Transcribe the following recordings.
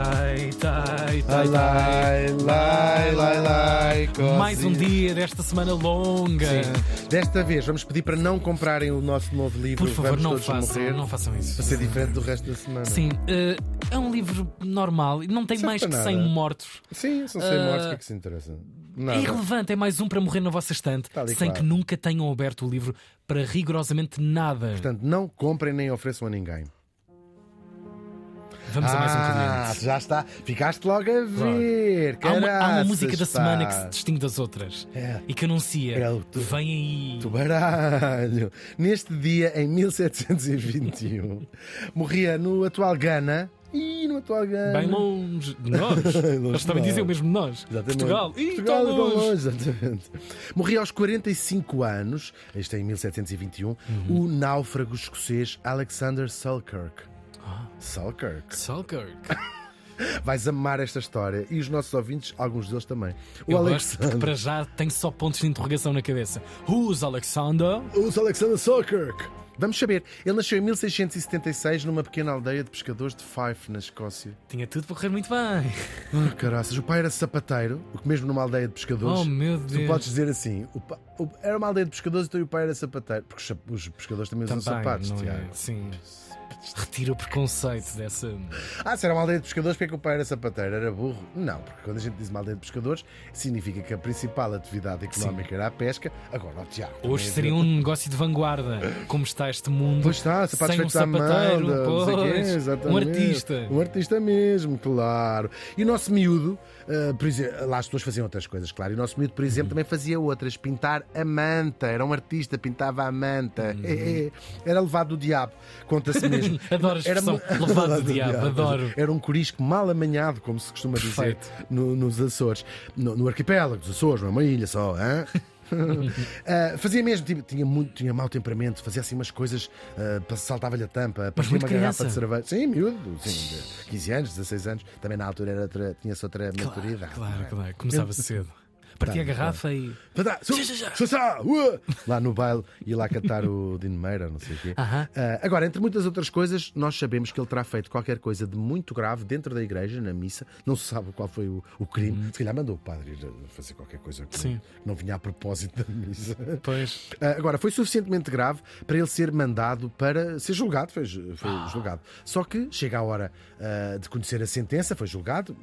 Ai, tai, tai, Ai, lai, lai, lai, tai. Mais um dia desta semana longa. Sim. Desta vez vamos pedir para não comprarem o nosso novo livro Por favor, Vamos não façam, Morrer, não façam isso. para ser diferente do resto da semana. Sim, eh, é um livro normal, não tem Serve mais que 100 nada. mortos. Sim, são sem mortes, o que é que se interessa? É Nada. irrelevante, é mais um para morrer na vossa estante, e sem qual. que nunca tenham aberto o livro para rigorosamente nada. Portanto, não comprem nem ofereçam a ninguém. Vamos a mais um ah, cliente. já está. Ficaste logo a ver. Há uma, há uma música da semana que se distingue das outras É. e que anuncia: É tu- vem aí. Do baralho. Neste dia, em 1721, morria no atual Gana. E no atual Gana. Bem longe de nós. Longe Eles também dizem o mesmo de nós. Exatamente. Portugal. Ih, Portugal tão tão longe. longe, exatamente. Morria aos 45 anos, este é em 1721, Uhum. o náufrago escocês Alexander Selkirk. Selkirk. Selkirk. Vais amar esta história e os nossos ouvintes, alguns deles também. O Eu gosto porque Alexander. para já tem só pontos de interrogação na cabeça. Who's Alexander? Os Alexander Selkirk. Vamos saber. Ele nasceu em 1676 numa pequena aldeia de pescadores de Fife, na Escócia. Tinha tudo para correr muito bem. Ah, caraças. O pai era sapateiro, o que mesmo numa aldeia de pescadores. Oh meu Tu Deus. podes dizer assim: o pa- o- era uma aldeia de pescadores então o pai era sapateiro. Porque os, pescadores também usam Também, sapatos, não é? Tiago. Sim. Retira o preconceito dessa. Ah, se era uma aldeia de pescadores, porque é que o pai era sapateiro? Era burro? Não, porque quando a gente diz uma aldeia de pescadores, significa que a principal atividade económica era a pesca. Agora, ó, Tiago. Hoje também seria um negócio de vanguarda. Como está este mundo. Pois está, sapatos sem um sapateiro, mão, quê, pois. Um artista. Um artista mesmo, claro. E o nosso miúdo, ah, por exemplo, lá as pessoas faziam outras coisas, claro. E o nosso miúdo, por Uhum. exemplo, também fazia outras, pintar a manta. Era um artista, pintava a manta. Uhum. É, é. Era levado do diabo, conta-se mesmo. Adoro a expressão, mu- levado do diabo, adoro. Era um corisco mal amanhado, como se costuma dizer no- nos Açores. No, no arquipélago dos Açores, não é uma ilha só, hã? Ah, fazia mesmo, tipo, tinha muito, tinha mau temperamento, fazia assim umas coisas, ah, saltava-lhe a tampa, muito uma garrafa de cerveja. Sim, miúdo, sim, de 15 anos, 16 anos, também na altura era outra, tinha-se outra maturidade. Claro, não é? claro. Começava cedo. Partia a garrafa e. Lá no baile ia lá cantar o Dino Meira, não sei o quê. Ah, agora, entre muitas outras coisas, nós sabemos que ele terá feito qualquer coisa de muito grave dentro da igreja, na missa. Não se sabe qual foi o, crime. Se calhar mandou o padre ir fazer qualquer coisa que Sim. não vinha a propósito da missa. Pois. Ah, Agora, foi suficientemente grave para ele ser mandado para ser julgado. Foi, Ah. julgado. Só que chega a hora de conhecer a sentença, foi julgado.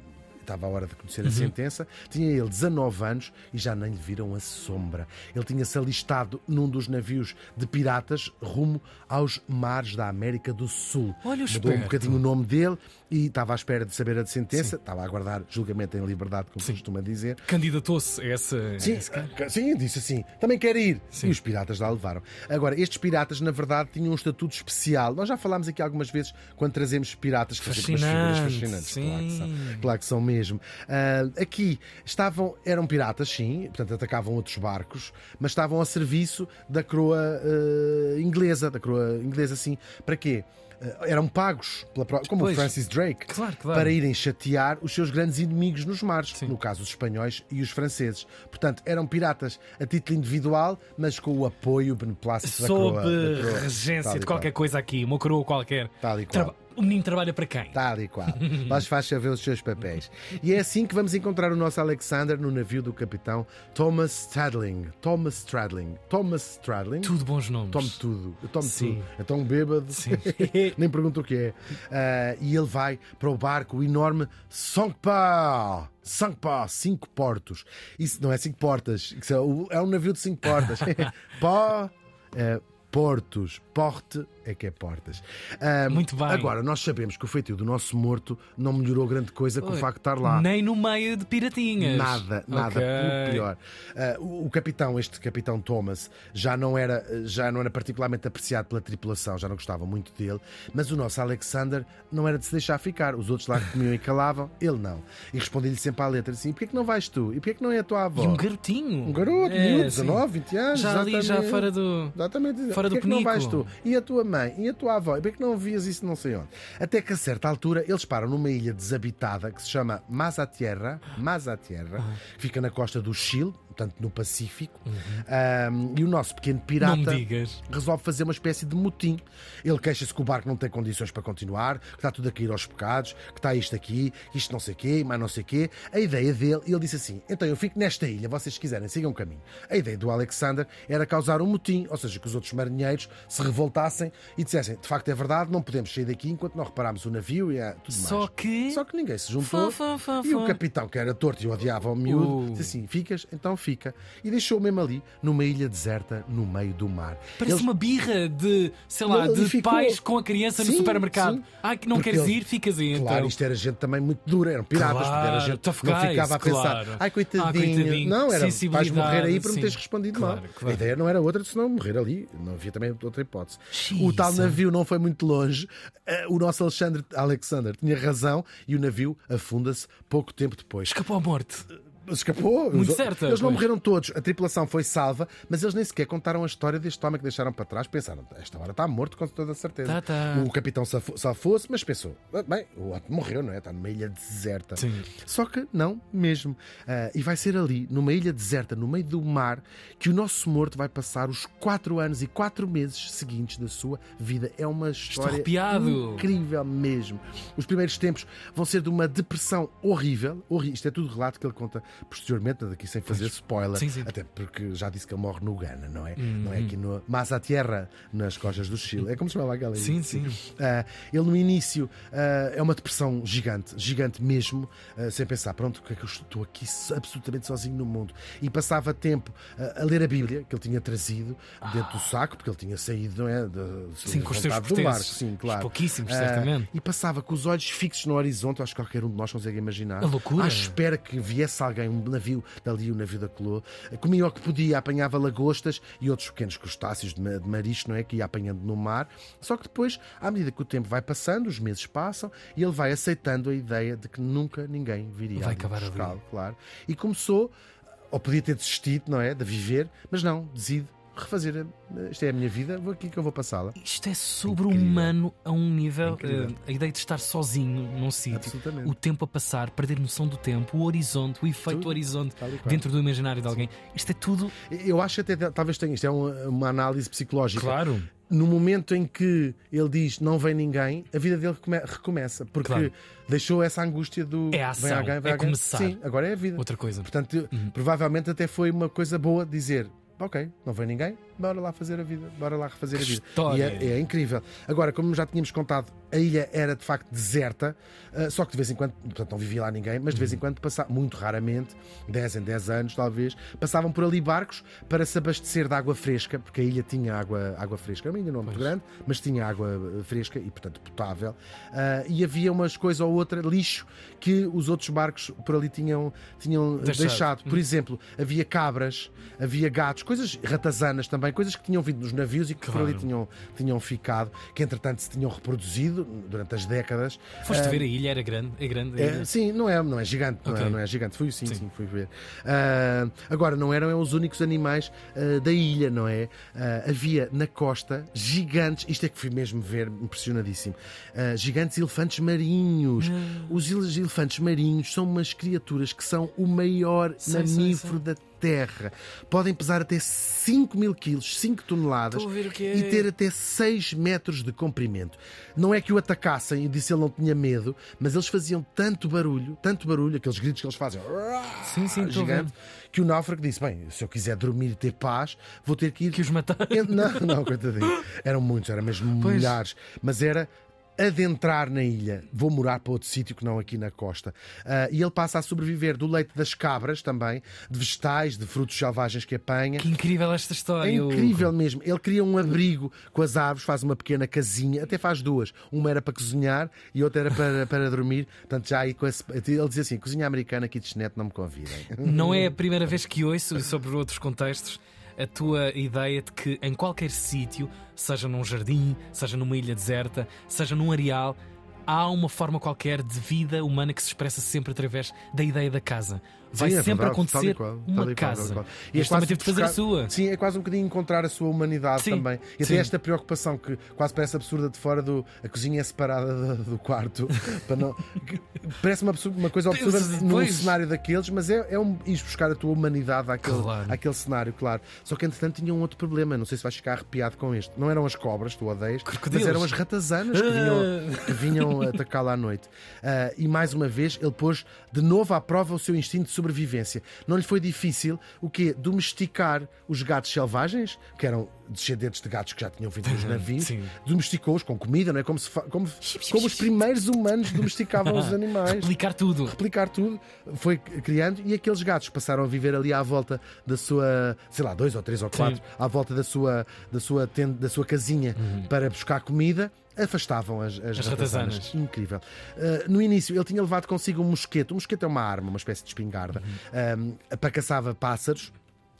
Estava a hora de conhecer Uhum. a sentença. Tinha ele 19 anos e já nem lhe viram a sombra. Ele tinha-se alistado num dos navios de piratas rumo aos mares da América do Sul. Olha o Mudou um esperto. bocadinho o nome dele e estava à espera de saber a sentença. Estava a aguardar julgamento em liberdade, como se Sim. costuma dizer. Candidatou-se a essa. Sim, ah, sim, disse assim, também quer ir. Sim. E os piratas lá levaram. Agora, estes piratas, na verdade, tinham um estatuto especial. Nós já falámos aqui algumas vezes quando trazemos piratas que fazem umas figuras Fascinante, fascinantes. Claro que, são, sim. claro que são mesmo. Ah, aqui estavam, eram piratas, sim, portanto atacavam outros barcos, mas estavam a serviço da coroa ah, inglesa, da coroa inglesa, sim. Para quê? Ah, eram pagos, pela, como Pois. o Francis Drake, Claro, claro. para irem chatear os seus grandes inimigos nos mares, Sim. no caso os espanhóis e os franceses. Portanto, eram piratas a título individual, mas com o apoio beneplácito da Sob coroa. da coroa. regência de qualquer qual. coisa aqui, uma coroa qualquer. Tal e qual. Traba- O menino trabalha para quem? Tal e qual. Mas faz saber os seus papéis. E é assim que vamos encontrar o nosso Alexander no navio do capitão Thomas Stradling. Thomas Stradling. Thomas Stradling. Tudo bons nomes. Tome tudo, eu tomo Sim. tudo. Então bêbado, Sim. nem pergunto o que é. Ah, e ele vai para o barco, enorme Songpa. Songpa, cinco portos. Isso não é cinco portas, é é um navio de cinco portas. Pó, eh, portos, porte é que é portas. Ah, Muito bem. Agora, nós sabemos que o feitio do nosso morto não melhorou grande coisa com o Oi. facto de estar lá. Nem no meio de piratinhas. Nada, nada, Ok. pelo pior. Ah, o, o capitão, este capitão Thomas, já não, era, já não era particularmente apreciado pela tripulação, já não gostava muito dele, mas o nosso Alexander não era de se deixar ficar. Os outros lá comiam e calavam, ele não. E respondia-lhe sempre à letra assim: porquê que não vais tu? E porquê que não é a tua avó? E um garotinho. Um garoto, É, miúdo, sim. 19, 20 anos. Já ali, já fora do. Exatamente. Fora do Porquê que não vais penico. tu? E a tua mãe? E a tua avó? E porquê que não vias isso não sei onde? Até que a certa altura eles param numa ilha desabitada que se chama Mazatierra, Mazatierra, que fica na costa do Chile, portanto no Pacífico, um, e o nosso pequeno pirata resolve fazer uma espécie de motim. Ele queixa-se que o barco não tem condições para continuar, que está tudo a cair aos bocados, que está isto aqui, isto não sei o quê, mais não sei o quê. A ideia dele, ele disse assim: então eu fico nesta ilha, vocês se quiserem, sigam o caminho. A ideia do Alexander era causar um motim, ou seja, que os outros marinheiros se revoltassem e dissessem: de facto é verdade, não podemos sair daqui enquanto não repararmos o navio e tudo mais. Só que. Só que ninguém se juntou. Fá, fá, fá, E o capitão, que era torto e odiava o miúdo, Uh. disse assim: ficas, então fica. E deixou mesmo ali, numa ilha deserta, no meio do mar. Parece Eles- uma birra de, sei lá, de ficou- pais com a criança no Sim, supermercado. sim. Ai, que não Porque queres ele- ir, ficas aí Claro, então. isto era gente também muito dura, eram piratas, Claro, porque era gente tough não ficava a pensar, ai coitadinho. Ah, coitadinho. Não, era vais morrer aí por sim. me teres respondido Claro, mal. claro. A ideia não era outra, senão morrer ali. Não havia também outra hipótese. O tal navio não foi muito longe. Eh, O nosso Alexandre Alexander tinha razão e o navio afunda-se pouco tempo depois. Escapou à morte. Escapou. Muito Os- certa, Eles não pois. morreram todos. A tripulação foi salva, mas eles nem sequer contaram a história deste homem que deixaram para trás. Pensaram, esta hora está morto com toda a certeza. Tá, tá. O capitão safo- safou-se, mas pensou, "Ah, bem, o outro morreu, não é? Está numa ilha deserta. Sim. Só que não mesmo. Ah, e vai ser ali, numa ilha deserta, no meio do mar, que o nosso morto vai passar os quatro anos e quatro meses seguintes da sua vida. É uma história incrível mesmo. Os primeiros tempos vão ser de uma depressão horrível. horri- Isto é tudo relato que ele conta posteriormente, aqui sem fazer spoiler. Sim, sim. Até porque já disse que ele morre no Ghana, não é? Não é aqui no Massa Tierra, nas costas do Chile. É como se chamava aquela. Sim, sim. Ah, ele no início ah, é uma depressão gigante, gigante mesmo, ah, sem pensar, pronto, que é que eu estou aqui so- absolutamente sozinho no mundo. E passava tempo ah, a ler a Bíblia que ele tinha trazido dentro do saco, porque ele tinha saído, não é? De, Sim, com os seus do barco, sim, claro. Pouquíssimos, Ah, certamente. e passava com os olhos fixos no horizonte, acho que qualquer um de nós consegue imaginar. A loucura. À espera que viesse alguém, um navio dali, o navio da Colô, comia o que podia, apanhava lagostas e outros pequenos crustáceos de, ma- de marisco, não é? Que ia apanhando no mar. Só que depois, à medida que o tempo vai passando, os meses passam e ele vai aceitando a ideia de que nunca ninguém viria Vai acabar ali. buscá-lo, claro. E começou, ou podia ter desistido, não é? De viver, mas não, decide refazer. Isto é a minha vida, vou aqui que eu vou passá-la. Isto é sobre-humano a um nível. Eh, a ideia de estar sozinho num sítio, o tempo a passar, perder noção do tempo, o horizonte, o efeito Tudo. horizonte dentro do imaginário de alguém. Isto é tudo. Eu acho até, talvez tenha, isto é uma, uma análise psicológica. Claro. no momento em que ele diz não vem ninguém, a vida dele come- recomeça. Porque Claro. deixou essa angústia do É a vem ação, alguém, vem é alguém. começar. Sim, agora é a vida. Outra coisa. Portanto, provavelmente até foi uma coisa boa dizer. Ok, não vem ninguém, bora lá fazer a vida, bora lá refazer a vida. história. E é, é incrível. Agora, como já tínhamos contado, a ilha era de facto deserta, ah, só que de vez em quando, portanto, não vivia lá ninguém, mas de vez em quando passava, muito raramente, 10 em 10 anos talvez, passavam por ali barcos para se abastecer de água fresca, porque a ilha tinha água, água fresca. Uma ilha não muito grande, mas tinha água eh, fresca e, portanto, potável. Ah, e havia umas coisas ou outra, lixo, que os outros barcos por ali tinham, tinham Deixado. deixado. Por exemplo, havia cabras, havia gatos, coisas ratazanas também, coisas que tinham vindo nos navios e que por Claro. ali tinham, tinham ficado, que entretanto se tinham reproduzido durante as décadas. Foste ver a ilha, era grande. É grande. É, sim, não é, não é gigante, não, é, não é gigante. Fui sim, sim, Sim. fui ver. Ah, agora, não eram os únicos animais ah, da ilha, não é? Havia na costa gigantes, isto é que fui mesmo ver, impressionadíssimo. gigantes elefantes marinhos. Os ele- elefantes marinhos são umas criaturas que são o maior sei, mamífero da Terra. Podem pesar até 5 mil quilos, 5 toneladas e ter até 6 metros de comprimento. Não é que o atacassem e disse ele não tinha medo, mas eles faziam tanto barulho, tanto barulho, aqueles gritos que eles fazem, Sim, sim, gigante, que o náufrago disse: Bem, se eu quiser dormir e ter paz, vou ter que ir. Que os mataram. Não, não, coitadinho. Eram muitos, eram mesmo Pois. milhares. Mas era adentrar na ilha. Vou morar para outro sítio que não aqui na costa. Ah, e ele passa a sobreviver do leite das cabras também, de vegetais, de frutos selvagens que apanha. Que incrível esta história. É Hugo. incrível mesmo. Ele cria um abrigo com as árvores, faz uma pequena casinha, até faz duas. Uma era para cozinhar e outra era para, para dormir. Portanto, já aí com esse... Ele dizia assim: cozinha americana, kitchenette, não me convidem. Não é a primeira vez que ouço sobre outros contextos a tua ideia de que em qualquer sítio, seja num jardim, seja numa ilha deserta, seja num areal, há uma forma qualquer de vida humana que se expressa sempre através da ideia da casa. Vai Sim, é sempre verdade, acontecer qual, uma qual, casa. e qual. E este também teve de fazer a sua. Sim, é quase um bocadinho encontrar a sua humanidade Sim, também. E até esta preocupação que quase parece absurda de fora do. A cozinha é separada do, quarto. para não, parece uma, uma coisa absurda num pois. cenário daqueles, mas é, é um ir buscar a tua humanidade àquele, Claro. àquele cenário, claro. Só que entretanto tinha um outro problema. Não sei se vais ficar arrepiado com este. Não eram as cobras, tu odeias, mas eram as ratazanas que vinham, que vinham atacá-lo à noite. Ah, e mais uma vez ele pôs de novo à prova o seu instinto de sobrevivência. Não lhe foi difícil o quê? Domesticar os gatos selvagens, que eram descendentes de gatos que já tinham vindo nos navios, Sim. domesticou-os com comida, não é? Como, se fa- como, como os primeiros humanos domesticavam os animais Replicar tudo. replicar tudo, foi criando e aqueles gatos passaram a viver ali à volta da sua, sei lá, dois ou três ou quatro, à volta da sua, da sua, tenda, da sua casinha para buscar comida. Afastavam as, as, As ratazanas. ratazanas. Incrível. Uh, no início, ele tinha levado consigo um mosquete. Um mosquete é uma arma, uma espécie de espingarda, um, para caçava pássaros.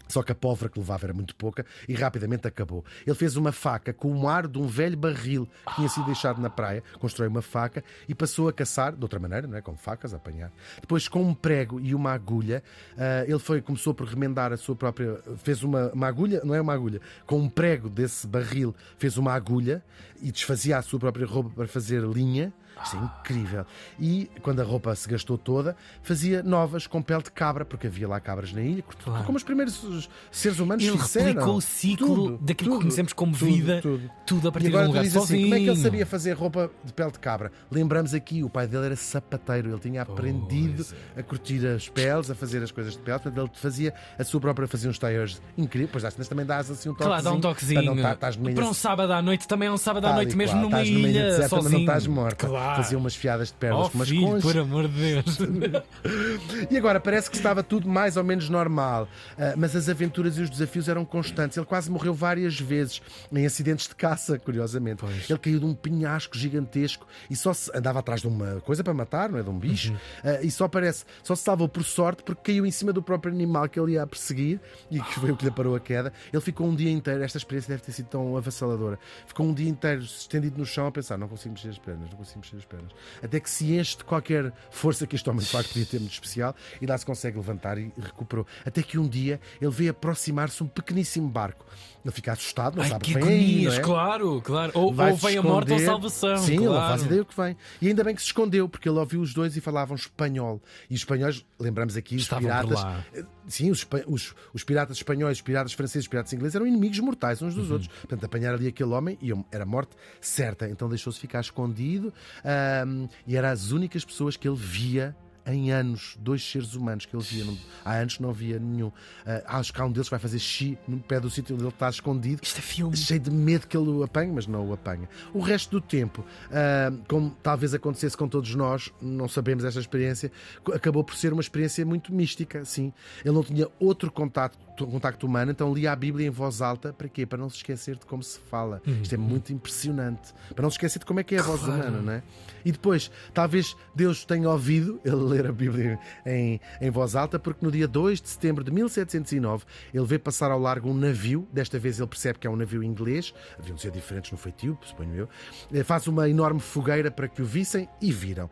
Só que a pólvora que levava era muito pouca e rapidamente acabou. Ele fez uma faca com o ar de um velho barril que tinha sido deixado na praia, constrói uma faca e passou a caçar, de outra maneira, não é? com facas, a apanhar. Depois, com um prego e uma agulha, ah, ele foi, começou por remendar a sua própria. Fez uma, uma agulha, não é uma agulha, com um prego desse barril, fez uma agulha e desfazia a sua própria roupa para fazer linha. Isto é incrível. E quando a roupa se gastou toda, fazia novas com pele de cabra, porque havia lá cabras na ilha, Claro. como os primeiros seres humanos Ele fizeram. replicou o ciclo Tudo, daquilo que tudo, conhecemos como tudo, vida, tudo. tudo a partir E agora de um lugar dizes assim, sozinho. como é que ele sabia fazer roupa de pele de cabra? Lembramos aqui, o pai dele era sapateiro, ele tinha aprendido é. a curtir as peles, a fazer as coisas de pele, portanto ele fazia a sua própria, fazia uns tailleurs incríveis, pois vezes também dás assim um toquezinho. Claro, dá um toquezinho. Para não ilha Para um sábado à noite também é um sábado à noite, mesmo qual, numa ilha, deserta, mas sozinho. não estás morta. Claro. Fazia umas fiadas de pernas Oh, com umas filho, conchas. por amor de Deus. E agora parece que estava tudo mais ou menos normal, Ah, mas as aventuras e os desafios eram constantes. Ele quase morreu várias vezes em acidentes de caça, curiosamente. Pois. Ele caiu de um penhasco gigantesco e só se andava atrás de uma coisa para matar, não é? De um bicho, Uhum. Ah, e só parece, só se salvou por sorte porque caiu em cima do próprio animal que ele ia a perseguir e que foi o que lhe parou a queda. Ele ficou um dia inteiro, esta experiência deve ter sido tão avassaladora. Ficou um dia inteiro estendido no chão a pensar: não consigo mexer as pernas, não consigo mexer as pernas. Até que se enche de qualquer força que este homem de facto podia ter muito especial e lá se consegue levantar e recuperou. Até que um dia ele vê aproximar-se um pequeníssimo barco. Ele fica assustado, não Ai, sabe que o que vem aí, agonias, é? claro, claro. Ou, Vai ou vem a morte ou salvação. Sim, ele não claro. faz ideia o que vem. E ainda bem que se escondeu, porque ele ouviu os dois e falavam espanhol. E os espanhóis, lembramos aqui, os Estavam por piratas. eh, Sim, os, os- os piratas espanhóis, os piratas franceses, os piratas ingleses eram inimigos mortais uns Uhum. dos outros. Portanto, apanhar ali aquele homem iam- era morte certa. Então deixou-se ficar escondido ahm, e eram as únicas pessoas que ele via. Em anos, dois seres humanos que ele via. Não- há anos não via nenhum. Ah, acho que há um deles que vai fazer xi no pé do sítio onde ele está escondido Isto é filme. cheio de medo que ele o apanhe, mas não o apanha. O resto do tempo, ah, como talvez acontecesse com todos nós, não sabemos esta experiência, acabou por ser uma experiência muito mística, sim. Ele não tinha outro contato, contacto humano, então lia a Bíblia em voz alta, para quê? Para não se esquecer de como se fala. Isto é muito impressionante. Para não se esquecer de como é que é a voz humana, não é? E depois, talvez Deus tenha ouvido ele ler a Bíblia em, em voz alta, porque no dia 2 de setembro de 1709 ele vê passar ao largo um navio. Desta vez ele percebe que é um navio inglês, haviam de ser diferentes no feitio, suponho eu. Eh, Faz uma enorme fogueira para que o vissem e viram.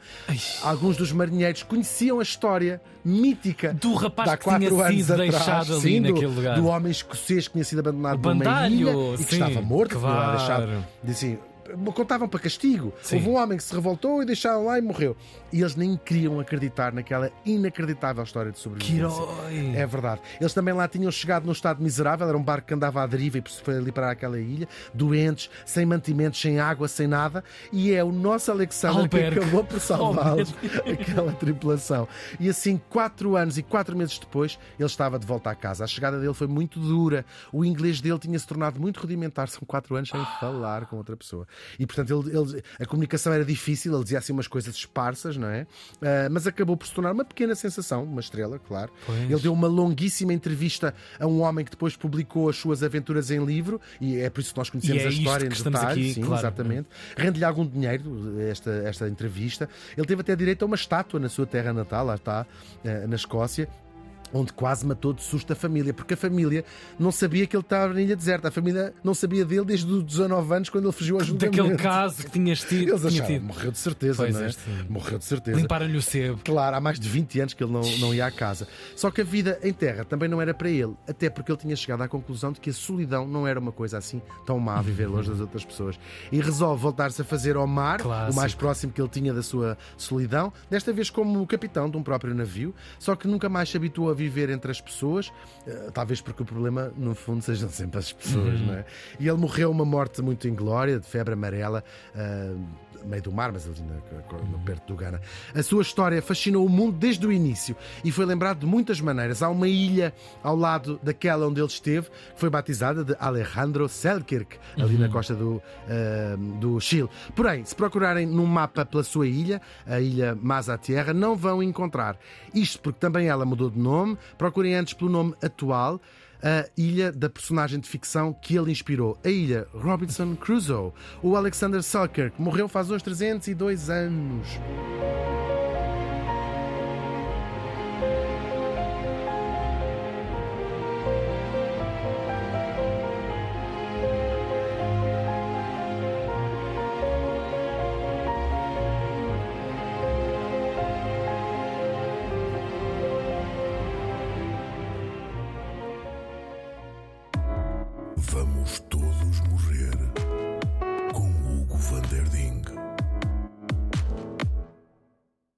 Alguns dos marinheiros conheciam a história mítica Do rapaz há que tinha sido atrás, deixado ali sim, do-. Do homem escocês que tinha sido abandonado O numa ilha e que sim, estava morto, que tinha lá claro. deixado. Dizem, contavam para castigo. Sim. Houve um homem que se revoltou e deixaram lá e morreu. E eles nem queriam acreditar naquela inacreditável história de Que sobrevivência. herói. É verdade. Eles também lá tinham chegado num estado miserável, era um barco que andava à deriva e foi ali para aquela ilha, doentes, sem mantimentos, sem água, sem nada, e é o nosso Alexander que acabou por salvá-los, aquela tripulação. E assim, quatro anos e quatro meses depois, ele estava de volta à casa. A chegada dele foi muito dura. O inglês dele tinha se tornado muito rudimentar, são quatro anos sem falar com outra pessoa. E portanto, ele, ele- a comunicação era difícil, ele dizia assim umas coisas esparsas, não é? Ah, mas acabou por se tornar uma pequena sensação, uma estrela, claro. Pois. Ele deu uma longuíssima entrevista a um homem que depois publicou as suas aventuras em livro, e é por isso que nós conhecemos é a história em detalhe. aqui, sim, claro. exatamente. Rende-lhe algum dinheiro esta, esta entrevista. Ele teve até direito a uma estátua na sua terra natal, lá está, eh, na Escócia. Onde quase matou de susto a família, porque a família não sabia que ele estava na ilha deserta. A família não sabia dele desde os 19 anos, quando ele fugiu ao julgamento. Daquele caso que tinhas tido. Eles acharam, tido. morreu de certeza, Pois não é? é. Morreu de certeza. Limparam-lhe o sebo. Claro, há mais de 20 anos que ele não, não ia à casa. Só que a vida em terra também não era para ele, até porque ele tinha chegado à conclusão de que a solidão não era uma coisa assim tão má viver longe das outras pessoas. E resolve voltar-se a fazer ao mar, Clássico. o mais próximo que ele tinha da sua solidão, desta vez como capitão de um próprio navio, só que nunca mais se habituou a viver entre as pessoas, eh, talvez porque o problema, no fundo, sejam sempre as pessoas, não é? E ele morreu uma morte muito inglória, de febre amarela. eh, meio do mar, mas ali na- no- perto do Ghana. A sua história fascinou o mundo desde o início e foi lembrado de muitas maneiras. Há uma ilha ao lado daquela onde ele esteve, que foi batizada de Alejandro Selkirk, ali na costa do, eh, do Chile. Porém, se procurarem num mapa pela sua ilha, a ilha Masa Tierra, não vão encontrar. Isto porque também ela mudou de nome. Procurem antes pelo nome atual a ilha da personagem de ficção que ele inspirou, a ilha Robinson Crusoe. O Alexander Selkirk morreu faz uns 302 anos.